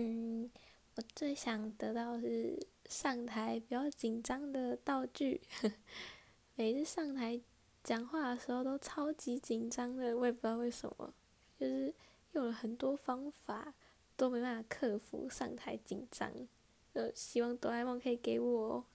嗯，我最想得到是上台比较紧张的道具。每次上台讲话的时候都超级紧张的，我也不知道为什么，就是用了很多方法都没办法克服上台紧张。呃，希望哆啦 A 梦可以给我